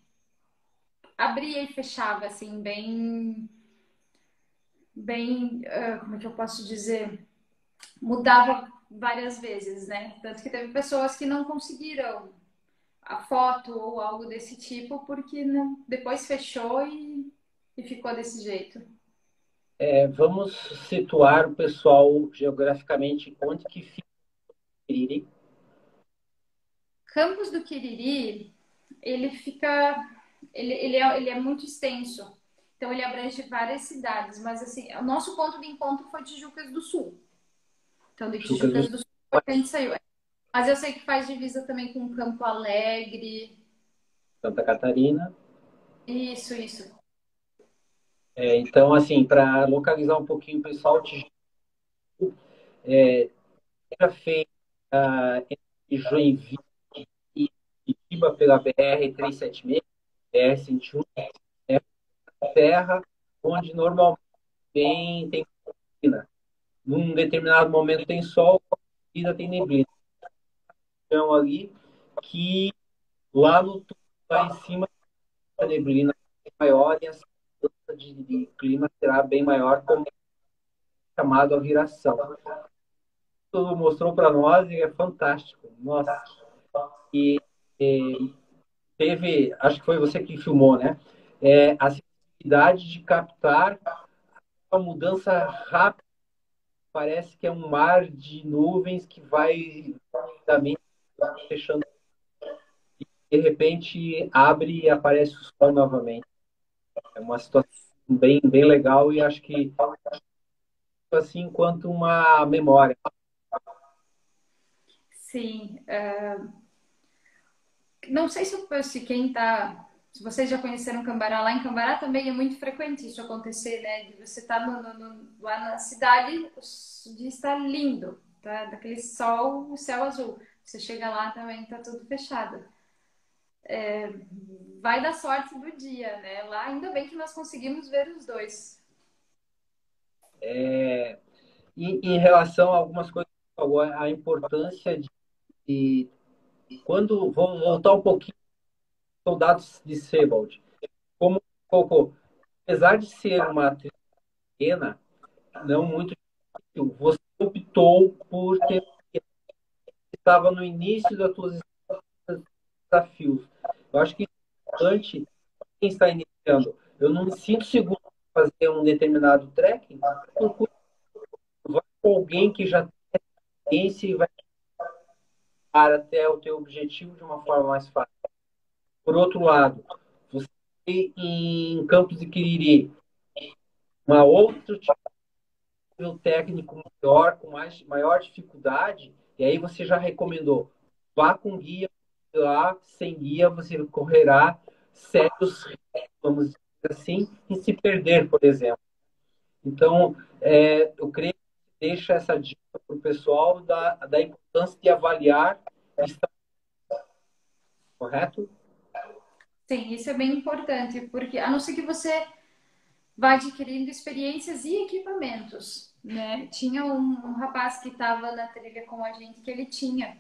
abria e fechava assim bem bem uh, como é que eu posso dizer? Mudava várias vezes né? Tanto que teve pessoas que não conseguiram a foto ou algo desse tipo porque não, depois fechou e, e ficou desse jeito. É, vamos situar o pessoal geograficamente onde que fica Quiriri? Campos do Quiriri, ele fica, ele, ele, é, ele é muito extenso. Então ele abrange várias cidades, mas assim, o nosso ponto de encontro foi Tijucas do Sul. Então de Tijucas do Sul a gente saiu. Mas eu sei que faz divisa também com Campo Alegre. Santa Catarina. Isso, isso. É, então, assim, para localizar um pouquinho o pessoal, Tijuca é, já fez uh, entre Joinville e Curitiba pela BR-376, BR-101, é terra onde normalmente tem, tem neblina. Num determinado momento tem sol, ainda tem neblina. Então, ali que lá no lá em cima a neblina é maior e a mudança de, de clima será bem maior, como é chamado a viração mostrou para nós e é fantástico. Nossa. E, e, teve, acho que foi você que filmou, né? é a sensibilidade de captar a mudança rápida. Parece que é um mar de nuvens que vai rapidamente fechando. E de repente abre e aparece o sol novamente. É uma situação bem, bem legal e acho que assim quanto uma memória. Sim. Uh, não sei se, se quem está. Se vocês já conheceram Cambará, lá em Cambará também é muito frequente isso acontecer, né? De você estar tá lá na cidade, o dia está lindo, tá? Daquele sol, o céu azul. Você chega lá também, está tudo fechado. É, vai da sorte do dia, né? Lá, ainda bem que nós conseguimos ver os dois. É, em, em relação a algumas coisas, a importância de e quando vou voltar um pouquinho soldados de Sebald, como colocou, apesar de ser uma pequena, não muito difícil, você optou por ter estava no início das suas desafios. Eu acho que é importante quem está iniciando. Eu não me sinto seguro fazer um determinado trekking, vai com alguém que já tem experiência e vai até o teu objetivo de uma forma mais fácil. Por outro lado, você em Campos de Quiriri, uma outro tipo de técnico maior, com mais, maior dificuldade, e aí você já recomendou, vá com guia, lá sem guia você correrá sérios vamos dizer assim, em se perder, por exemplo. Então, é, eu creio deixa essa dica para o pessoal da, da importância de avaliar. Correto? Sim, isso é bem importante, porque a não ser que você vá adquirindo experiências e equipamentos, né? Tinha um, um rapaz que estava na trilha com a gente que ele tinha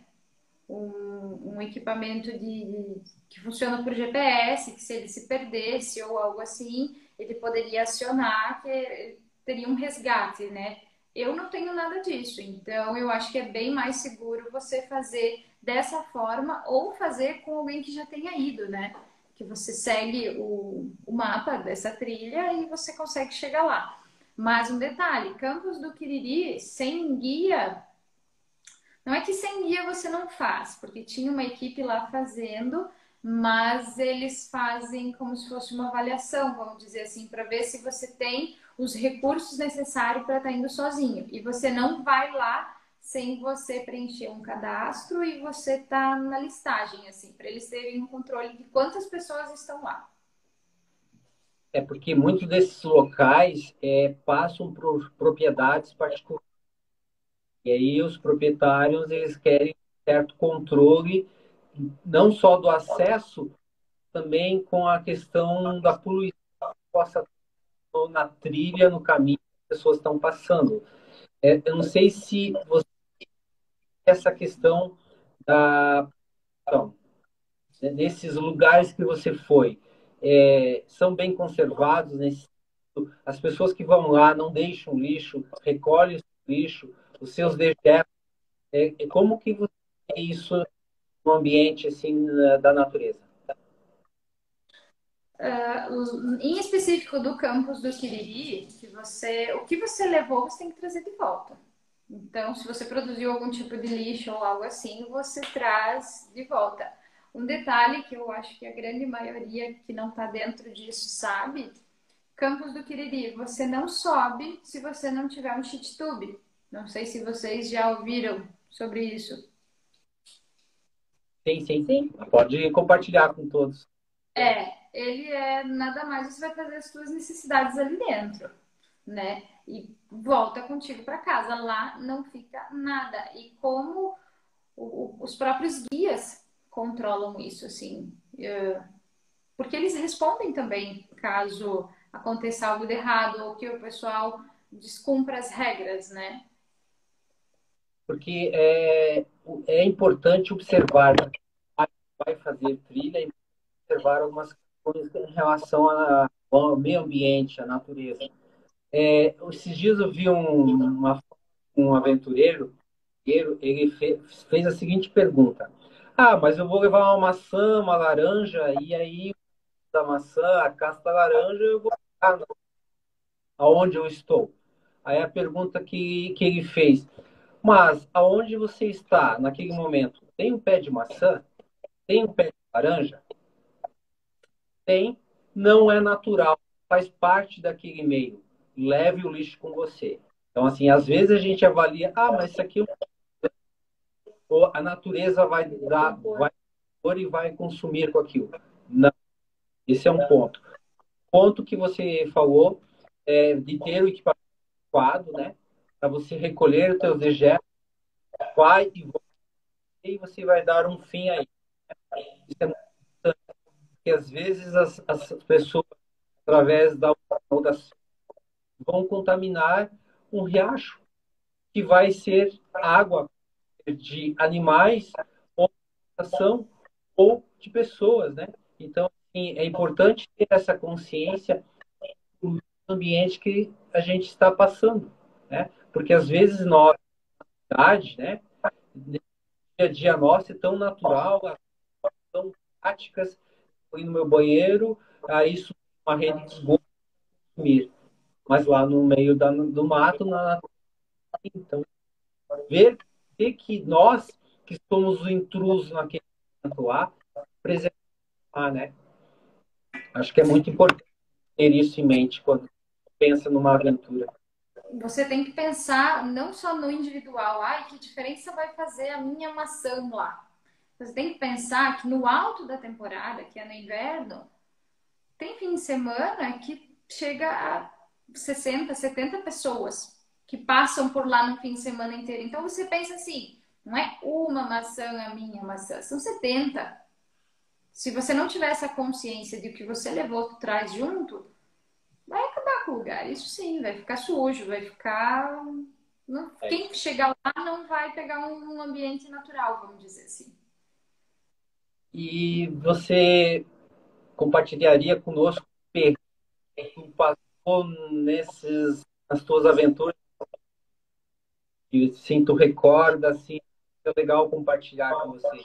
um, um equipamento de, de, que funciona por GPS, que se ele se perdesse ou algo assim, ele poderia acionar, que teria um resgate, né? Eu não tenho nada disso, então eu acho que é bem mais seguro você fazer dessa forma ou fazer com alguém que já tenha ido, né? Que você segue o, o mapa dessa trilha e você consegue chegar lá. Mas um detalhe: Campos do Quiriri sem guia. Não é que sem guia você não faz, porque tinha uma equipe lá fazendo, mas eles fazem como se fosse uma avaliação, vamos dizer assim, para ver se você tem os recursos necessários para estar tá indo sozinho. E você não vai lá sem você preencher um cadastro e você tá na listagem, assim, para eles terem um controle de quantas pessoas estão lá. É porque muitos desses locais é, passam por propriedades particulares. E aí os proprietários eles querem certo controle, não só do acesso, também com a questão da poluição que possa na trilha, no caminho que as pessoas estão passando. É, eu não sei se você essa questão da então, nesses lugares que você foi é, são bem conservados nesse as pessoas que vão lá não deixam lixo recolhem o lixo os seus dejetos. É, é, como que você isso no ambiente assim da natureza Uh, em específico do campus do Quiriri, que você, o que você levou, você tem que trazer de volta. Então, se você produziu algum tipo de lixo ou algo assim, você traz de volta. Um detalhe que eu acho que a grande maioria que não está dentro disso sabe, Campos do Quiriri, você não sobe se você não tiver um cheat tube. Não sei se vocês já ouviram sobre isso. Sim, sim, sim. Pode compartilhar com todos. É, ele é nada mais, você vai fazer as suas necessidades ali dentro, né? E volta contigo para casa. Lá não fica nada. E como o, os próprios guias controlam isso, assim, uh, porque eles respondem também caso aconteça algo de errado ou que o pessoal descumpra as regras, né? Porque é, é importante observar, vai fazer trilha, observar algumas em relação ao meio ambiente, à natureza. É, esses dias eu vi um, uma, um aventureiro, ele fez, fez a seguinte pergunta: Ah, mas eu vou levar uma maçã, uma laranja, e aí da maçã, a casca laranja, eu vou ficar aonde eu estou. Aí a pergunta que, que ele fez, mas aonde você está naquele momento? Tem um pé de maçã? Tem um pé de laranja? Tem, não é natural, faz parte daquele meio. Leve o lixo com você. Então, assim, às vezes a gente avalia, ah, mas isso aqui é a natureza vai dar, vai e vai consumir com aquilo. Não. Esse é um ponto. Ponto que você falou é de ter o equipamento adequado, né? Para você recolher os seus dejetos, vai e volta, e você vai dar um fim aí. Isso é muito porque às vezes as, as pessoas, através da vão contaminar um riacho que vai ser água de animais ou ação ou de pessoas, né? Então, assim, é importante ter essa consciência do ambiente que a gente está passando, né? Porque às vezes nós, na cidade, né? dia a dia nosso é tão natural, tão práticas, fui no meu banheiro, aí isso uma rede de esgoto, mas lá no meio da, do mato, na então ver, ver que nós que somos o intruso naquele lá, preservar, né? Acho que é muito importante ter isso em mente quando pensa numa aventura. Você tem que pensar não só no individual, ai, que diferença vai fazer a minha maçã lá. Você tem que pensar que no alto da temporada, que é no inverno, tem fim de semana que chega a 60, 70 pessoas que passam por lá no fim de semana inteiro. Então você pensa assim, não é uma maçã a minha maçã, são 70. Se você não tiver essa consciência de que você levou, traz junto, vai acabar com o lugar. Isso sim, vai ficar sujo, vai ficar. É. Quem chegar lá não vai pegar um ambiente natural, vamos dizer assim. E você compartilharia conosco que tu passou nesses, nas tuas aventuras? E sim, tu recorda, assim, é legal compartilhar com você.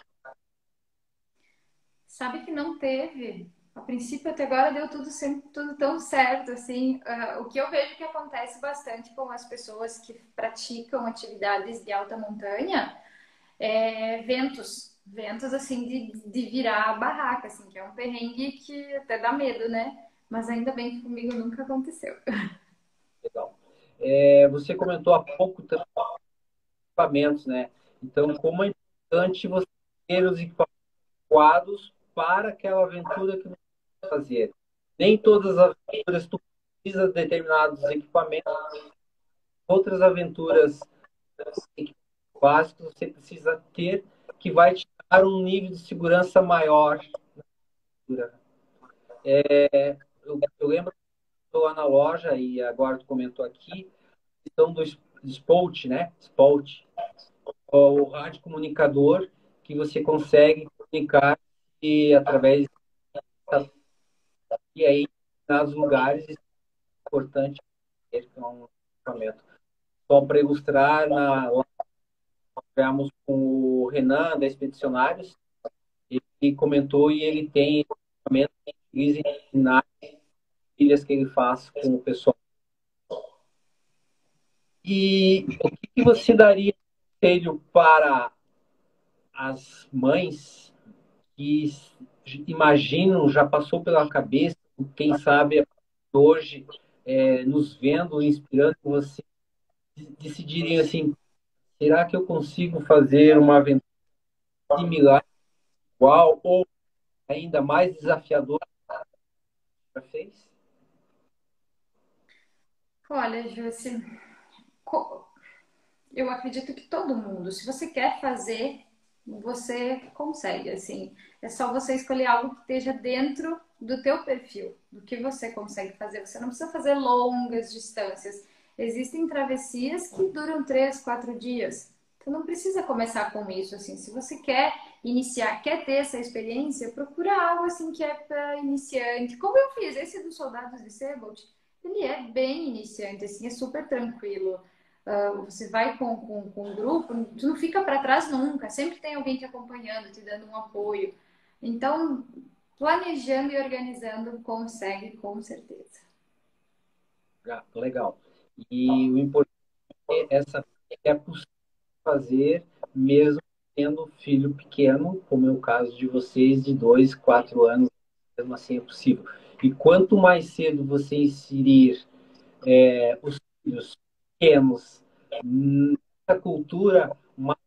Sabe que não teve. A princípio, até agora deu tudo, sempre, tudo tão certo, assim. Uh, o que eu vejo que acontece bastante com as pessoas que praticam atividades de alta montanha é ventos. Ventos, assim, de, de virar a barraca, assim, que é um perrengue que até dá medo, né? Mas ainda bem que comigo nunca aconteceu. Legal. É, você comentou há pouco também equipamentos, né? Então, como é importante você ter os equipamentos adequados para aquela aventura que você vai fazer. Nem todas as aventuras tu precisa de determinados equipamentos. Outras aventuras básicas você precisa ter que vai te um nível de segurança maior É, eu, eu, lembro que estou lá na loja e agora tu comentou aqui, questão do Spolt, né? Spolt. O rádio comunicador que você consegue comunicar e através e aí nos lugares é importante ter um equipamento. Só para ilustrar, na, tivemos com o Renan da Expedicionários, ele comentou e ele tem equipamento que utiliza nas trilhas que ele faz com o pessoal. E o que, que você daria conselho para as mães que imaginam, já passou pela cabeça, quem sabe hoje é, nos vendo, inspirando você, decidirem assim, será que eu consigo fazer uma aventura similar, igual ou ainda mais desafiadora já fez? Olha, Júcia, eu acredito que todo mundo, se você quer fazer, você consegue, assim. É só você escolher algo que esteja dentro do teu perfil, do que você consegue fazer. Você não precisa fazer longas distâncias. Existem travessias que duram três, quatro dias. Então não precisa começar com isso, assim. Se você quer iniciar, quer ter essa experiência, procura algo assim que é para iniciante. Como eu fiz, esse dos Soldados de Sebold, ele é bem iniciante, assim, é super tranquilo uh, você vai com, com, com um grupo, tu não fica para trás nunca, sempre tem alguém te acompanhando, te dando um apoio. Então, planejando e organizando, consegue com certeza. Ah, legal. E o importante é essa é possível fazer mesmo tendo filho pequeno, como é o caso de vocês, de dois, quatro anos, mesmo assim é possível. E quanto mais cedo você inserir é, os filhos pequenos nessa cultura, mais,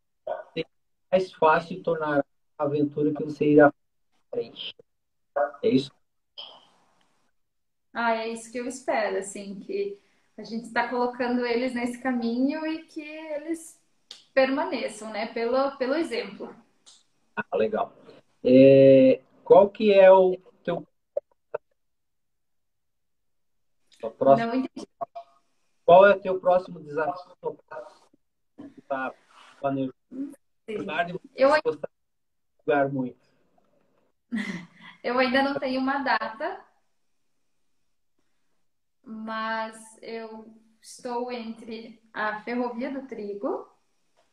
mais fácil tornar a aventura que você irá frente. É isso? Ah, é isso que eu espero, assim, que a gente está colocando eles nesse caminho e que eles permaneçam, né, pelo, pelo exemplo. Ah, legal. É, qual que é o teu próximo... Não entendi. Qual é o teu próximo desafio? Tá planejando? Eu ainda... muito. (laughs) Eu ainda não tenho uma data, mas eu estou entre a Ferrovia do Trigo,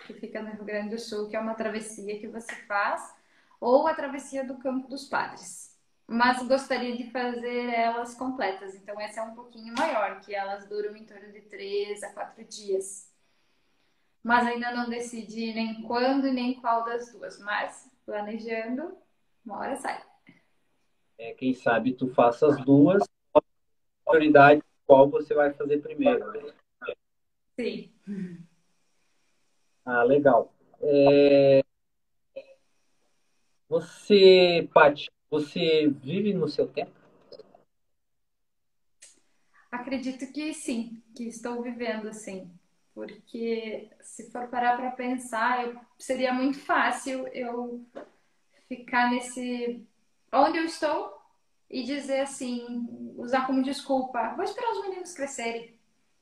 que fica no Rio Grande do Sul, que é uma travessia que você faz, ou a travessia do Campo dos Padres. Mas gostaria de fazer elas completas, então essa é um pouquinho maior, que elas duram em torno de três a quatro dias. Mas ainda não decidi nem quando e nem qual das duas, mas planejando, uma hora sai. É, quem sabe tu faça as duas, prioridade qual você vai fazer primeiro. Sim. Ah, legal. É... Você, Paty, você vive no seu tempo? Acredito que sim, que estou vivendo assim. Porque se for parar para pensar, eu, seria muito fácil eu ficar nesse onde eu estou e dizer assim, usar como desculpa, vou esperar os meninos crescerem,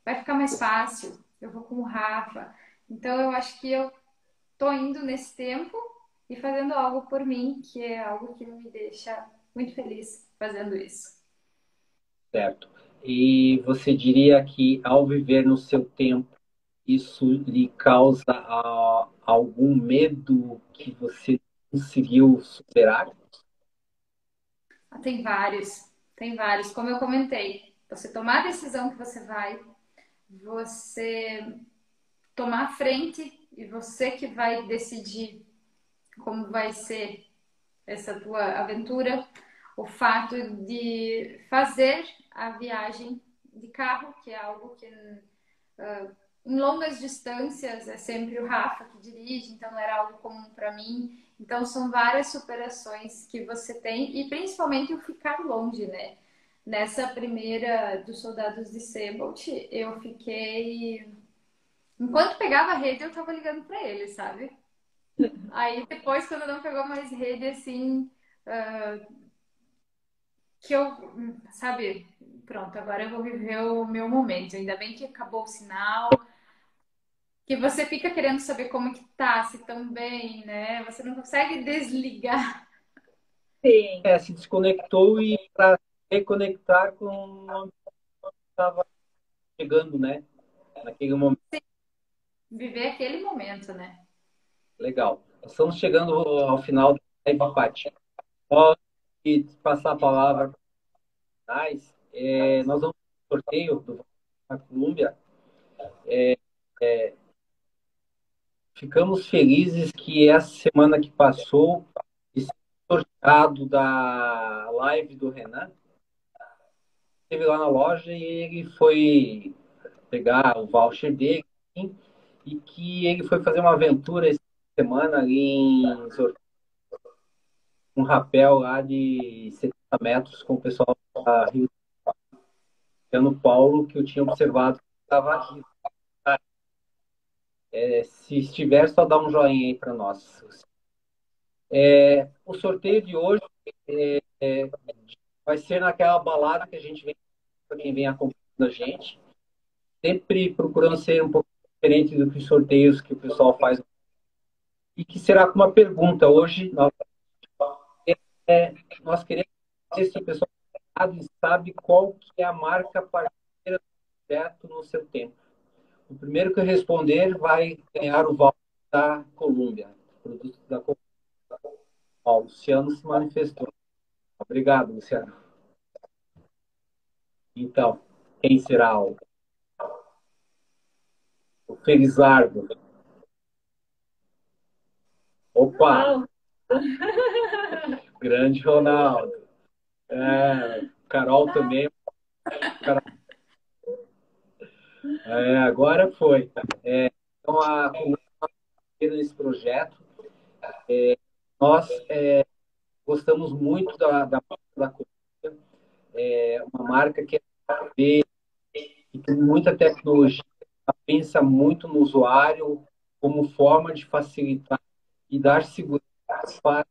vai ficar mais fácil, eu vou com o Rafa. Então eu acho que eu tô indo nesse tempo e fazendo algo por mim, que é algo que me deixa muito feliz fazendo isso. Certo. E você diria que ao viver no seu tempo, isso lhe causa uh, algum medo que você conseguiu superar? Tem vários, tem vários. Como eu comentei, você tomar a decisão que você vai, você tomar a frente e você que vai decidir como vai ser essa tua aventura, o fato de fazer a viagem de carro, que é algo que uh, em longas distâncias é sempre o Rafa que dirige, então não era algo comum para mim. Então são várias superações que você tem e principalmente o ficar longe, né? Nessa primeira dos soldados de Sebolt, eu fiquei enquanto pegava a rede, eu tava ligando para ele, sabe? Aí depois quando não pegou mais rede assim, uh, que eu, sabe, pronto, agora eu vou viver o meu momento. Ainda bem que acabou o sinal, que você fica querendo saber como que tá, se tão bem, né? Você não consegue desligar. Sim. É, se desconectou e para reconectar com onde estava chegando, né? Naquele momento. Sim. Viver aquele momento, né? Legal. Estamos chegando ao final da Paty. Posso passar a palavra para é, Nós vamos para o sorteio do da Colômbia. É, é, ficamos felizes que essa semana que passou, esse sorteado da live do Renan, esteve lá na loja e ele foi pegar o voucher dele e que ele foi fazer uma aventura essa semana ali em um rapel lá de 70 metros com o pessoal da Rio Paulo, que eu tinha observado que estava aqui é, se estiver, só dá um joinha aí para nós. É, o sorteio de hoje é, é, vai ser naquela balada que a gente vem, para quem vem acompanhando a gente, sempre procurando ser um pouco diferente do que os sorteios que o pessoal faz. E que será com uma pergunta. Hoje, nós, é, nós queremos ver se o pessoal sabe qual que é a marca parceira do projeto no seu tempo. O primeiro que responder vai ganhar o voucher da Colômbia, produto da Colômbia. Ó, o Luciano se manifestou. Obrigado, Luciano. Então, quem será o, o Felizardo? Opa! Grande Ronaldo. É, Carol também. Carol. (laughs) É, agora foi. É, então, a, nesse projeto, é, nós é, gostamos muito da, da da Colômbia, é uma marca que é tem muita tecnologia, pensa muito no usuário como forma de facilitar e dar segurança para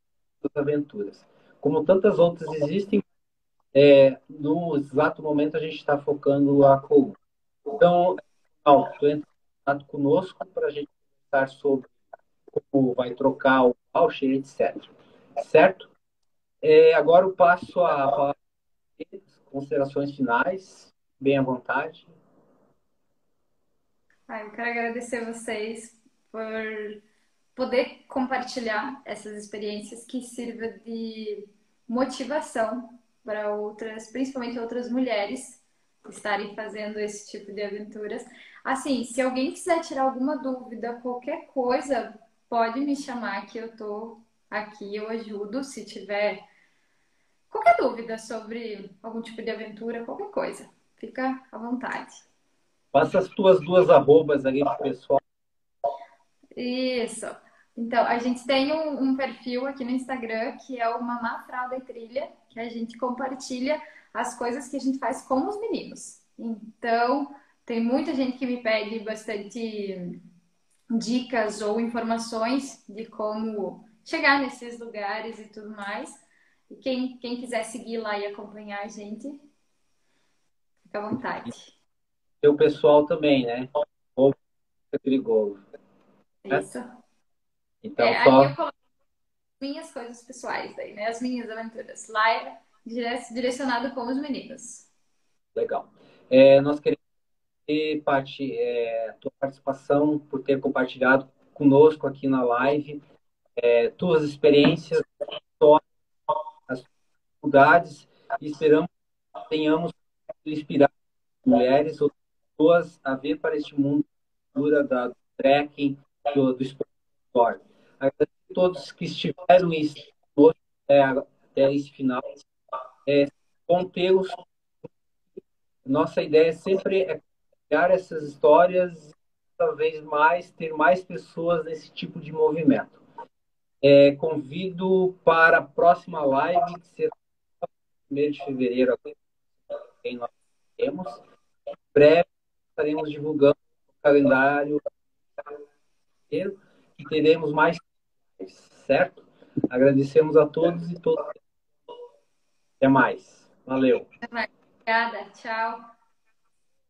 as aventuras. Como tantas outras existem, é, no exato momento a gente está focando a Colômbia. Então, tu entra em contato conosco para a gente conversar sobre como vai trocar o voucher, etc. Certo? É, agora eu passo a considerações finais. Bem à vontade. Ah, eu quero agradecer vocês por poder compartilhar essas experiências que sirva de motivação para outras, principalmente outras mulheres, estarem fazendo esse tipo de aventuras. Assim, se alguém quiser tirar alguma dúvida, qualquer coisa, pode me chamar que eu tô aqui, eu ajudo. Se tiver qualquer dúvida sobre algum tipo de aventura, qualquer coisa, fica à vontade. Passa as tuas duas arrobas ali pro pessoal. Isso. Então, a gente tem um, um, perfil aqui no Instagram que é o Mamá Fralda e Trilha, que a gente compartilha as coisas que a gente faz com os meninos. Então, tem muita gente que me pede bastante dicas ou informações de como chegar nesses lugares e tudo mais. E quem, quem quiser seguir lá e acompanhar a gente, fica à vontade. E o pessoal também, né? Ou perigoso. Isso. Então, é, só... Aí eu coloco minhas coisas pessoais daí, né? As minhas aventuras. Lá é direcionado com os meninos. Legal. É, nós queremos ter, Paty, é, tua participação, por ter compartilhado conosco aqui na live, é, tuas experiências, as dificuldades, e esperamos que tenhamos inspirar mulheres ou pessoas a vir para este mundo da, da trekking, do, do esporte. Agradeço a todos que estiveram é, até esse final. É, vão tê-los. Nossa ideia sempre é criar essas histórias cada vez mais ter mais pessoas nesse tipo de movimento. É, convido para a próxima live, que será 1 de fevereiro, que nós temos. Em breve estaremos divulgando o calendário e teremos mais, certo? Agradecemos a todos e todas. Até mais. Valeu. Obrigada. Tchau.